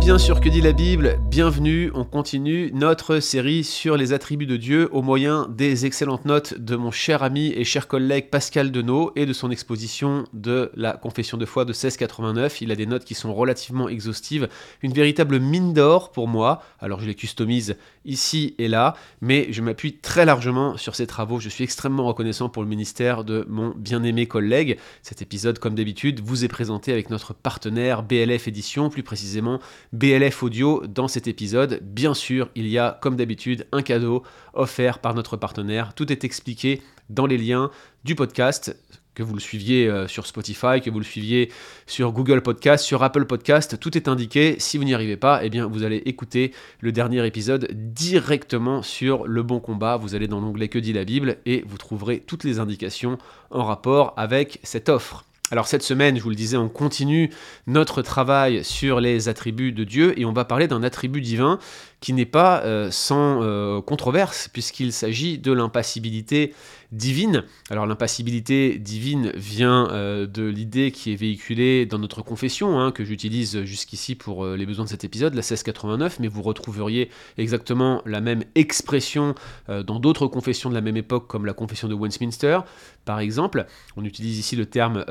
bien sûr que dit la Bible, bienvenue, on continue notre série sur les attributs de Dieu au moyen des excellentes notes de mon cher ami et cher collègue Pascal Denot et de son exposition de la confession de foi de 1689. Il a des notes qui sont relativement exhaustives, une véritable mine d'or pour moi, alors je les customise ici et là, mais je m'appuie très largement sur ses travaux, je suis extrêmement reconnaissant pour le ministère de mon bien-aimé collègue. Cet épisode, comme d'habitude, vous est présenté avec notre partenaire BLF Édition, plus précisément BLF Audio dans cet épisode. Bien sûr, il y a comme d'habitude un cadeau offert par notre partenaire. Tout est expliqué dans les liens du podcast que vous le suiviez euh, sur Spotify, que vous le suiviez sur Google Podcast, sur Apple Podcast, tout est indiqué. Si vous n'y arrivez pas, eh bien vous allez écouter le dernier épisode directement sur le bon combat. Vous allez dans l'onglet Que dit la Bible et vous trouverez toutes les indications en rapport avec cette offre. Alors cette semaine, je vous le disais, on continue notre travail sur les attributs de Dieu et on va parler d'un attribut divin qui n'est pas euh, sans euh, controverse puisqu'il s'agit de l'impassibilité divine. Alors l'impassibilité divine vient euh, de l'idée qui est véhiculée dans notre confession, hein, que j'utilise jusqu'ici pour les besoins de cet épisode, la 1689, mais vous retrouveriez exactement la même expression dans d'autres confessions de la même époque comme la confession de Westminster, par exemple. On utilise ici le terme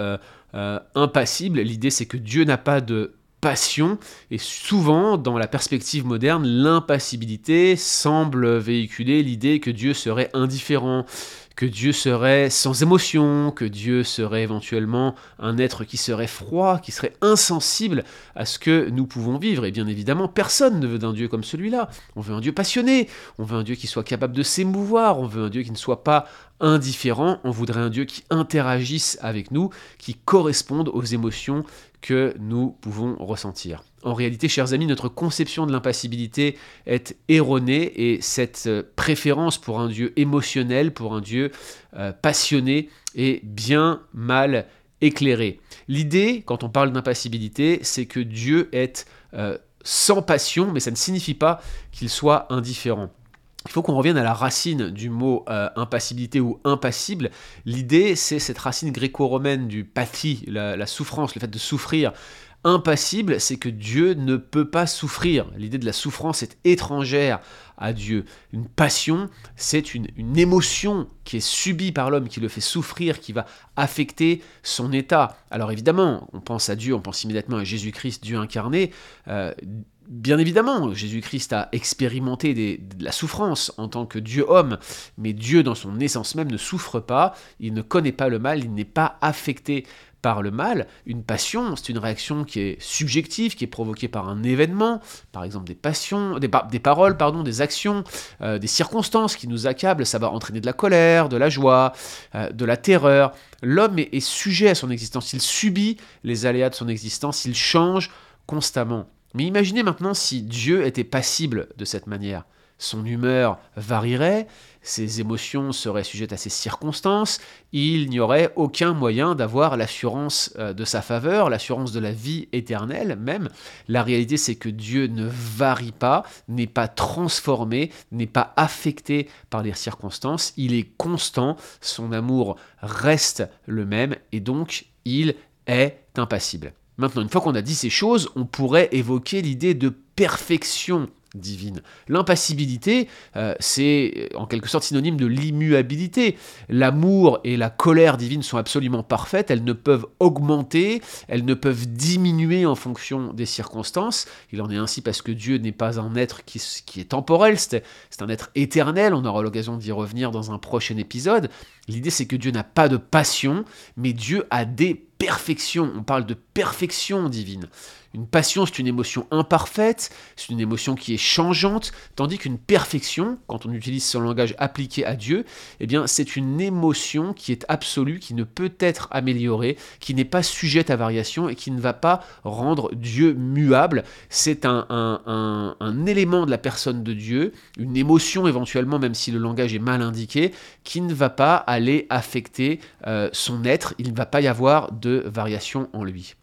impassible. L'idée c'est que Dieu n'a pas de passion, et souvent, dans la perspective moderne, l'impassibilité semble véhiculer l'idée que Dieu serait indifférent, que Dieu serait sans émotion, que Dieu serait éventuellement un être qui serait froid, qui serait insensible à ce que nous pouvons vivre. Et bien évidemment, personne ne veut d'un Dieu comme celui-là. On veut un Dieu passionné, on veut un Dieu qui soit capable de s'émouvoir, on veut un Dieu qui ne soit pas indifférent, on voudrait un Dieu qui interagisse avec nous, qui corresponde aux émotions que nous pouvons ressentir. En réalité, chers amis, notre conception de l'impassibilité est erronée et cette euh, préférence pour un Dieu émotionnel, pour un Dieu euh, passionné, est bien mal éclairée. L'idée, quand on parle d'impassibilité, c'est que Dieu est euh, sans passion, mais ça ne signifie pas qu'il soit indifférent. Il faut qu'on revienne à la racine du mot impassibilité ou impassible. L'idée, c'est cette racine gréco-romaine du pathie, la, souffrance, le fait de souffrir. Impassible, c'est que Dieu ne peut pas souffrir. L'idée de la souffrance est étrangère à Dieu. Une passion, c'est une, émotion qui est subie par l'homme, qui le fait souffrir, qui va affecter son état. Alors évidemment, on pense à Dieu, on pense immédiatement à Jésus-Christ, Dieu incarné. Euh, bien évidemment, Jésus-Christ a expérimenté de la souffrance en tant que Dieu-homme, mais Dieu dans son essence même ne souffre pas, il ne connaît pas le mal, il n'est pas affecté par le mal. Une passion, c'est une réaction qui est subjective, qui est provoquée par un événement, par exemple des passions, des, des paroles, pardon, des actions, euh, des circonstances qui nous accablent. Ça va entraîner de la colère, de la joie, euh, de la terreur. L'homme est sujet à son existence. Il subit les aléas de son existence. Il change constamment. Mais imaginez maintenant si Dieu était passible de cette manière. Son humeur varierait, ses émotions seraient sujettes à ses circonstances, il n'y aurait aucun moyen d'avoir l'assurance euh, de sa faveur, l'assurance de la vie éternelle même. La réalité c'est que Dieu ne varie pas, n'est pas transformé, n'est pas affecté par les circonstances, il est constant, son amour reste le même et donc il est impassible. Maintenant, une fois qu'on a dit ces choses, on pourrait évoquer l'idée de perfection divine. L'impassibilité, euh, c'est en quelque sorte synonyme de l'immuabilité. L'amour et la colère divine sont absolument parfaites, elles ne peuvent augmenter, elles ne peuvent diminuer en fonction des circonstances. Il en est ainsi parce que Dieu n'est pas un être qui, qui est temporel, c'est un être éternel, on aura l'occasion d'y revenir dans un prochain épisode. L'idée c'est que Dieu n'a pas de passion, mais Dieu a des perfections. On parle de perfection divine. Une passion, c'est une émotion imparfaite, c'est une émotion qui est changeante, tandis qu'une perfection, quand on utilise ce langage appliqué à Dieu, eh bien, c'est une émotion qui est absolue, qui ne peut être améliorée, qui n'est pas sujette à variation et qui ne va pas rendre Dieu muable. C'est un, un élément de la personne de Dieu, une émotion éventuellement, même si le langage est mal indiqué, qui ne va pas aller affecter euh, son être, il ne va pas y avoir de variation en lui.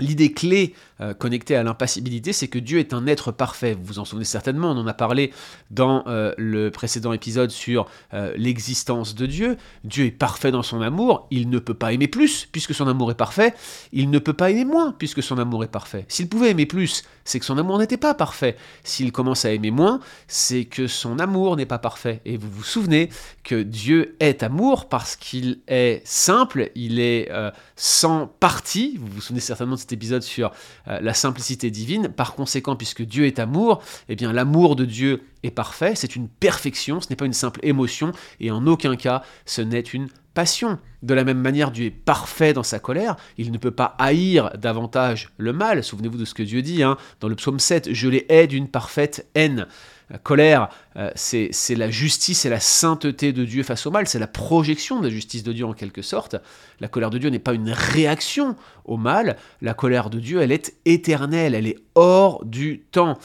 L'idée clé euh, connectée à l'impassibilité, c'est que Dieu est un être parfait. Vous vous en souvenez certainement, on en a parlé dans euh, le précédent épisode sur euh, l'existence de Dieu. Dieu est parfait dans son amour, il ne peut pas aimer plus puisque son amour est parfait, il ne peut pas aimer moins puisque son amour est parfait. S'il pouvait aimer plus, c'est que son amour n'était pas parfait. S'il commence à aimer moins, c'est que son amour n'est pas parfait. Et vous vous souvenez que Dieu est amour parce qu'il est simple, il est sans partie. Vous vous souvenez certainement de épisode sur euh, la simplicité divine. Par conséquent, puisque Dieu est amour, eh bien l'amour de Dieu est parfait, c'est une perfection, ce n'est pas une simple émotion, et en aucun cas ce n'est une passion. De la même manière, Dieu est parfait dans sa colère, il ne peut pas haïr davantage le mal. Souvenez-vous de ce que Dieu dit hein, dans le psaume 7, je les hais d'une parfaite haine. La colère, euh, c'est la justice et la sainteté de Dieu face au mal, c'est la projection de la justice de Dieu en quelque sorte. La colère de Dieu n'est pas une réaction au mal, la colère de Dieu, elle est éternelle, elle est hors du temps.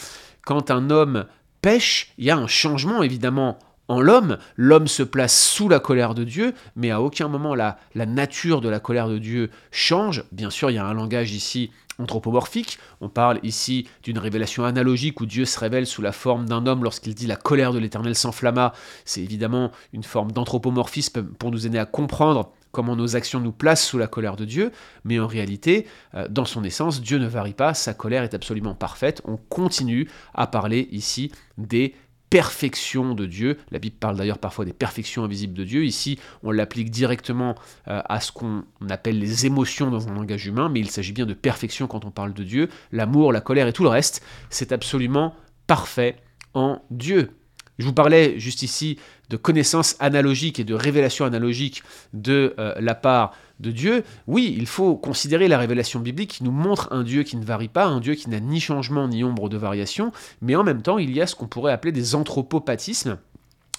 Quand un homme pêche, il y a un changement évidemment l'homme, l'homme se place sous la colère de Dieu, mais à aucun moment la, la nature de la colère de Dieu change. Bien sûr, il y a un langage ici anthropomorphique. On parle ici d'une révélation analogique où Dieu se révèle sous la forme d'un homme lorsqu'il dit la colère de l'Éternel s'enflamma. C'est évidemment une forme d'anthropomorphisme pour nous aider à comprendre comment nos actions nous placent sous la colère de Dieu, mais en réalité, euh, dans son essence, Dieu ne varie pas, sa colère est absolument parfaite. On continue à parler ici des perfection de Dieu. La Bible parle d'ailleurs parfois des perfections invisibles de Dieu. Ici, on l'applique directement euh, à ce qu'on appelle les émotions dans un langage humain, mais il s'agit bien de perfection quand on parle de Dieu. L'amour, la colère et tout le reste, c'est absolument parfait en Dieu. Je vous parlais juste ici de connaissances analogiques et de révélations analogiques de euh, la part de Dieu. Oui, il faut considérer la révélation biblique qui nous montre un Dieu qui ne varie pas, un Dieu qui n'a ni changement ni ombre de variation, mais en même temps, il y a ce qu'on pourrait appeler des anthropopathismes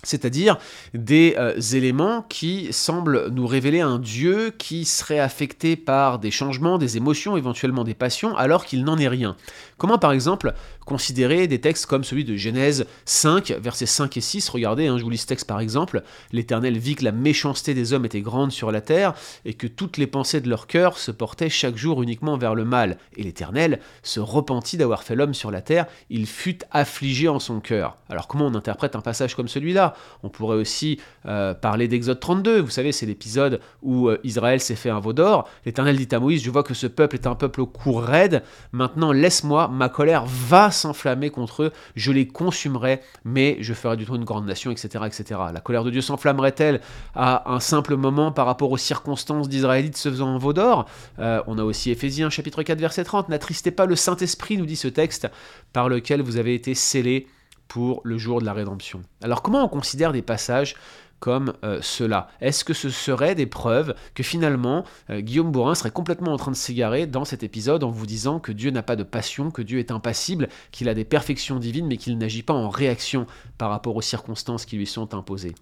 c'est-à-dire des euh, éléments qui semblent nous révéler un Dieu qui serait affecté par des changements, des émotions, éventuellement des passions, alors qu'il n'en est rien. Comment par exemple considérer des textes comme celui de Genèse 5, versets 5 et 6 Regardez, hein, je vous lis ce texte par exemple. L'Éternel vit que la méchanceté des hommes était grande sur la terre, et que toutes les pensées de leur cœur se portaient chaque jour uniquement vers le mal. Et l'Éternel se repentit d'avoir fait l'homme sur la terre, il fut affligé en son cœur. Alors comment on interprète un passage comme celui-là? On pourrait aussi euh, parler d'Exode 32. Vous savez, c'est l'épisode où euh, Israël s'est fait un veau d'or. L'Éternel dit à Moïse, je vois que ce peuple est un peuple au cou raide. Maintenant, laisse-moi, ma colère va s'enflammer contre eux. Je les consumerai, mais je ferai du tout une grande nation, etc. La colère de Dieu s'enflammerait-elle à un simple moment par rapport aux circonstances d'Israélites se faisant un veau d'or? Euh, On a aussi Éphésiens chapitre 4 verset 30. N'attristez pas le Saint-Esprit, nous dit ce texte, par lequel vous avez été scellés pour le jour de la rédemption. Alors comment on considère des passages comme euh, cela? Est-ce que ce serait des preuves que finalement euh, Guillaume Bourrin serait complètement en train de s'égarer dans cet épisode en vous disant que Dieu n'a pas de passion, que Dieu est impassible, qu'il a des perfections divines mais qu'il n'agit pas en réaction par rapport aux circonstances qui lui sont imposées?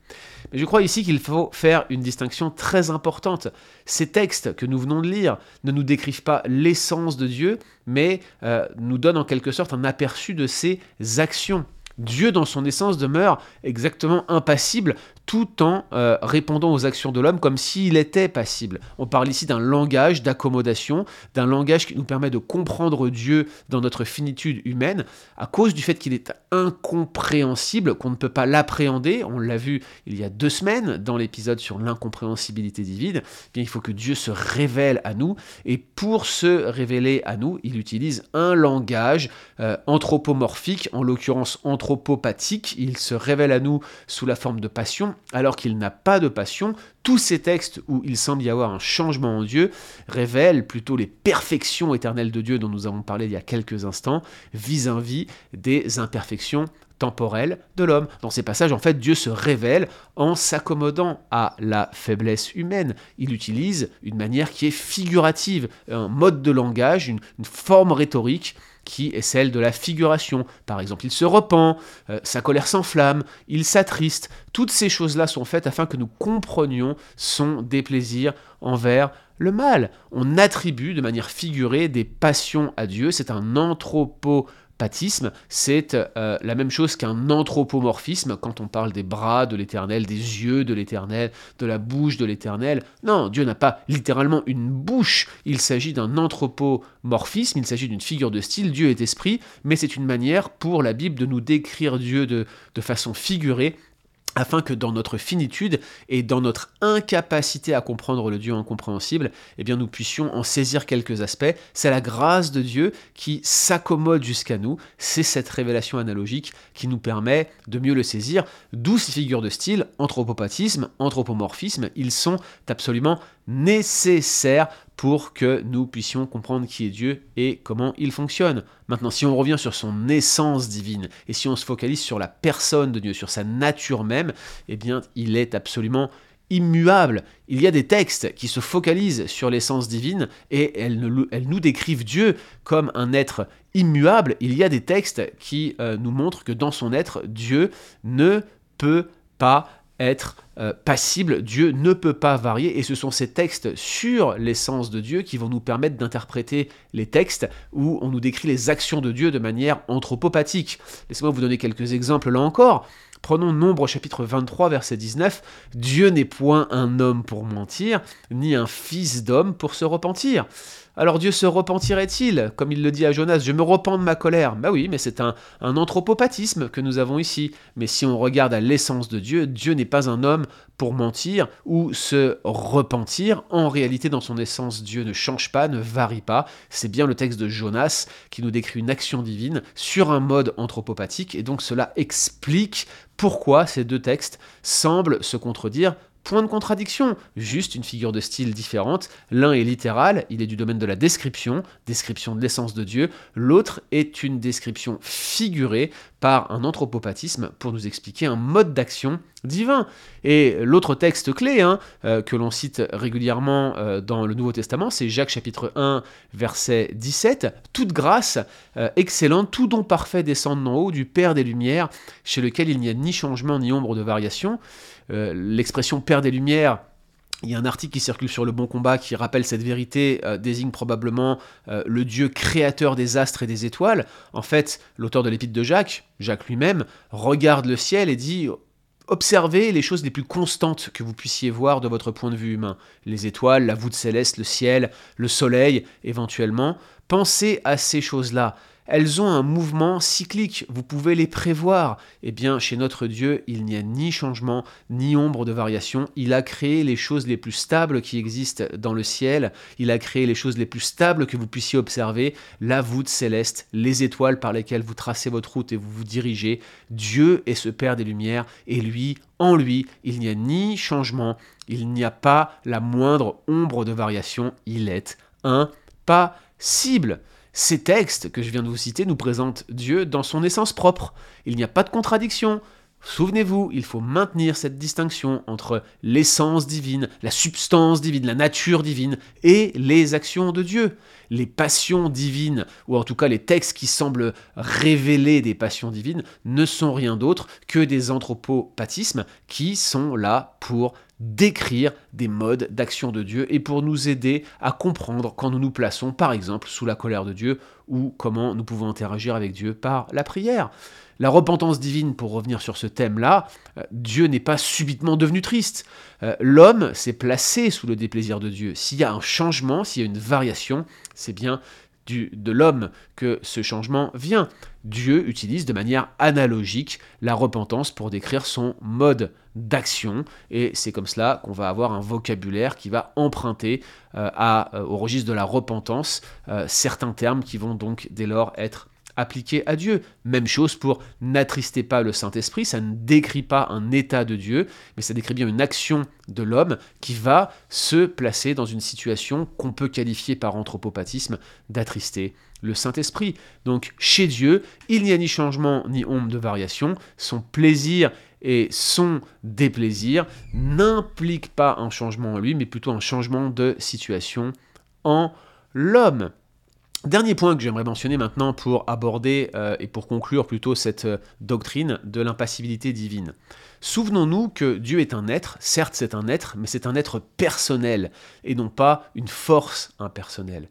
Mais je crois ici qu'il faut faire une distinction très importante. Ces textes que nous venons de lire ne nous décrivent pas l'essence de Dieu, mais euh, nous donnent en quelque sorte un aperçu de ses actions. Dieu dans son essence demeure exactement impassible tout en euh, répondant aux actions de l'homme comme s'il était passible. On parle ici d'un langage d'accommodation, d'un langage qui nous permet de comprendre Dieu dans notre finitude humaine, à cause du fait qu'il est incompréhensible, qu'on ne peut pas l'appréhender. On l'a vu il y a deux semaines dans l'épisode sur l'incompréhensibilité divine. Eh bien, il faut que Dieu se révèle à nous, et pour se révéler à nous, il utilise un langage euh, anthropomorphique, en l'occurrence anthropopathique. Il se révèle à nous sous la forme de passion alors qu'il n'a pas de passion. Tous ces textes où il semble y avoir un changement en Dieu révèlent plutôt les perfections éternelles de Dieu dont nous avons parlé il y a quelques instants, vis-à-vis des imperfections temporelles de l'homme. Dans ces passages, en fait, Dieu se révèle en s'accommodant à la faiblesse humaine. Il utilise une manière qui est figurative, un mode de langage, une forme rhétorique qui est celle de la figuration. Par exemple, il se repent, euh, sa colère s'enflamme, il s'attriste. Toutes ces choses-là sont faites afin que nous comprenions son déplaisir envers le mal. On attribue de manière figurée des passions à Dieu. C'est un anthropo c'est euh, la même chose qu'un anthropomorphisme quand on parle des bras de l'éternel, des yeux de l'éternel, de la bouche de l'éternel. Non, Dieu n'a pas littéralement une bouche, il s'agit d'un anthropomorphisme, il s'agit d'une figure de style, Dieu est esprit, mais c'est une manière pour la Bible de nous décrire Dieu de, de façon figurée afin que dans notre finitude et dans notre incapacité à comprendre le Dieu incompréhensible, eh bien nous puissions en saisir quelques aspects. C'est la grâce de Dieu qui s'accommode jusqu'à nous, c'est cette révélation analogique qui nous permet de mieux le saisir, d'où ces figures de style, anthropopathisme, anthropomorphisme, ils sont absolument nécessaires pour que nous puissions comprendre qui est Dieu et comment il fonctionne. Maintenant, si on revient sur son essence divine et si on se focalise sur la personne de Dieu, sur sa nature même, eh bien, il est absolument immuable. Il y a des textes qui se focalisent sur l'essence divine et elles, nous décrivent Dieu comme un être immuable. Il y a des textes qui euh, nous montrent que dans son être, Dieu ne peut pas être euh, passible, Dieu ne peut pas varier, et ce sont ces textes sur l'essence de Dieu qui vont nous permettre d'interpréter les textes où on nous décrit les actions de Dieu de manière anthropopathique. Laissez-moi vous donner quelques exemples là encore. Prenons Nombre chapitre 23 verset 19. Dieu n'est point un homme pour mentir, ni un fils d'homme pour se repentir. Alors Dieu se repentirait-il Comme il le dit à Jonas, je me repens de ma colère? Bah oui, mais c'est un, un anthropopathisme que nous avons ici. Mais si on regarde à l'essence de Dieu, Dieu n'est pas un homme pour mentir ou se repentir. En réalité, dans son essence, Dieu ne change pas, ne varie pas. C'est bien le texte de Jonas qui nous décrit une action divine sur un mode anthropopathique. Et donc cela explique pourquoi ces deux textes semblent se contredire Point de contradiction, juste une figure de style différente. L'un est littéral, il est du domaine de la description, description de l'essence de Dieu. L'autre est une description figurée par un anthropopathisme pour nous expliquer un mode d'action divin. Et l'autre texte clé hein, euh, que l'on cite régulièrement euh, dans le Nouveau Testament, c'est Jacques chapitre 1, verset 17. Toute grâce euh, excellente, tout don parfait descend d'en haut du Père des Lumières, chez lequel il n'y a ni changement ni ombre de variation. L'expression Père des Lumières, il y a un article qui circule sur le bon combat qui rappelle cette vérité, euh, désigne probablement euh, le Dieu créateur des astres et des étoiles. En fait, l'auteur de l'épître de Jacques, Jacques lui-même, regarde le ciel et dit Observez les choses les plus constantes que vous puissiez voir de votre point de vue humain. Les étoiles, la voûte céleste, le ciel, le soleil, éventuellement. Pensez à ces choses-là elles ont un mouvement cyclique, vous pouvez les prévoir. Eh bien, chez notre Dieu, il n'y a ni changement, ni ombre de variation. Il a créé les choses les plus stables qui existent dans le ciel, il a créé les choses les plus stables que vous puissiez observer, la voûte céleste, les étoiles par lesquelles vous tracez votre route et vous vous dirigez. Dieu est ce Père des Lumières, et lui, en lui, il n'y a ni changement, il n'y a pas la moindre ombre de variation, il est impassible. Ces textes que je viens de vous citer nous présentent Dieu dans son essence propre. Il n'y a pas de contradiction. Souvenez-vous, il faut maintenir cette distinction entre l'essence divine, la substance divine, la nature divine et les actions de Dieu. Les passions divines, ou en tout cas les textes qui semblent révéler des passions divines, ne sont rien d'autre que des anthropopathismes qui sont là pour décrire des modes d'action de Dieu et pour nous aider à comprendre quand nous nous plaçons, par exemple, sous la colère de Dieu ou comment nous pouvons interagir avec Dieu par la prière. La repentance divine, pour revenir sur ce thème-là, euh, Dieu n'est pas subitement devenu triste. Euh, l'homme s'est placé sous le déplaisir de Dieu. S'il y a un changement, s'il y a une variation, c'est bien de l'homme que ce changement vient. Dieu utilise de manière analogique la repentance pour décrire son mode d'action et c'est comme cela qu'on va avoir un vocabulaire qui va emprunter euh, euh, au registre de la repentance euh, certains termes qui vont donc dès lors être appliqué à Dieu. Même chose pour n'attristez pas le Saint-Esprit, ça ne décrit pas un état de Dieu, mais ça décrit bien une action de l'homme qui va se placer dans une situation qu'on peut qualifier par anthropopathisme d'attrister le Saint-Esprit. Donc chez Dieu, il n'y a ni changement ni ombre de variation, son plaisir et son déplaisir n'impliquent pas un changement en lui, mais plutôt un changement de situation en l'homme. Dernier point que j'aimerais mentionner maintenant pour aborder euh, et pour conclure plutôt cette euh, doctrine de l'impassibilité divine. Souvenons-nous que Dieu est un être, certes c'est un être, mais c'est un être personnel et non pas une force impersonnelle.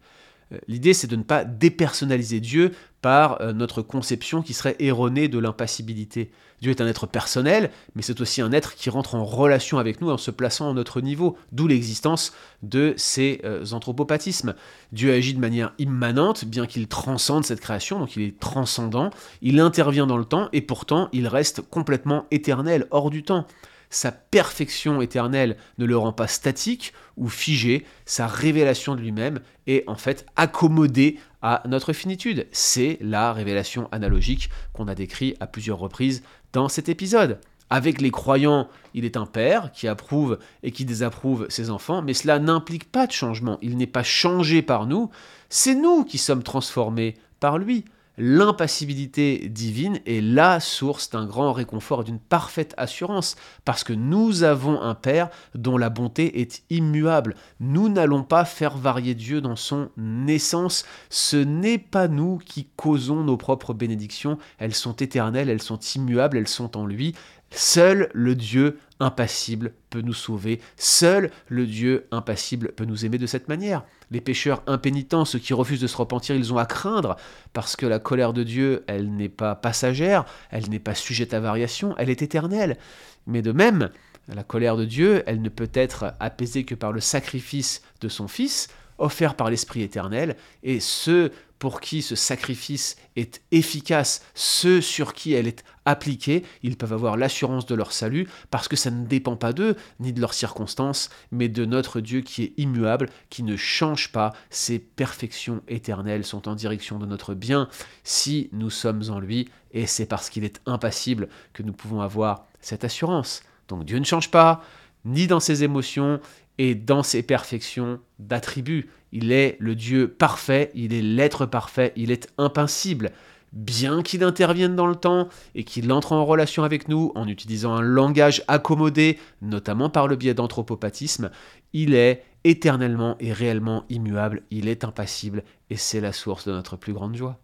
Euh, l'idée, c'est de ne pas dépersonnaliser Dieu par euh, notre conception qui serait erronée de l'impassibilité. Dieu est un être personnel, mais c'est aussi un être qui rentre en relation avec nous en se plaçant à notre niveau, d'où l'existence de ces euh, anthropopathismes. Dieu agit de manière immanente, bien qu'il transcende cette création, donc il est transcendant, il intervient dans le temps, et pourtant il reste complètement éternel, hors du temps sa perfection éternelle ne le rend pas statique ou figé, sa révélation de lui-même est en fait accommodée à notre finitude. C'est la révélation analogique qu'on a décrit à plusieurs reprises dans cet épisode. Avec les croyants, il est un père qui approuve et qui désapprouve ses enfants, mais cela n'implique pas de changement. Il n'est pas changé par nous, c'est nous qui sommes transformés par lui l'impassibilité divine est la source d'un grand réconfort d'une parfaite assurance, parce que nous avons un Père dont la bonté est immuable. Nous n'allons pas faire varier Dieu dans son essence. Ce n'est pas nous qui causons nos propres bénédictions, elles sont éternelles, elles sont immuables, elles sont en lui. Seul le Dieu impassible peut nous sauver, seul le Dieu impassible peut nous aimer de cette manière. Les pécheurs impénitents, ceux qui refusent de se repentir, ils ont à craindre, parce que la colère de Dieu, elle n'est pas passagère, elle n'est pas sujette à variation, elle est éternelle. Mais de même, la colère de Dieu, elle ne peut être apaisée que par le sacrifice de son Fils, offert par l'Esprit éternel, et ceux pour qui ce sacrifice est efficace, ceux sur qui elle est appliquée, ils peuvent avoir l'assurance de leur salut, parce que ça ne dépend pas d'eux, ni de leurs circonstances, mais de notre Dieu qui est immuable, qui ne change pas, ses perfections éternelles sont en direction de notre bien, si nous sommes en lui, et c'est parce qu'il est impassible que nous pouvons avoir cette assurance. Donc Dieu ne change pas, ni dans ses émotions, et dans ses perfections d'attributs. Il est le Dieu parfait, il est l'être parfait, il est impassible. Bien qu'il intervienne dans le temps et qu'il entre en relation avec nous en utilisant un langage accommodé, notamment par le biais d'anthropopathisme, il est éternellement et réellement immuable, il est impassible et c'est la source de notre plus grande joie.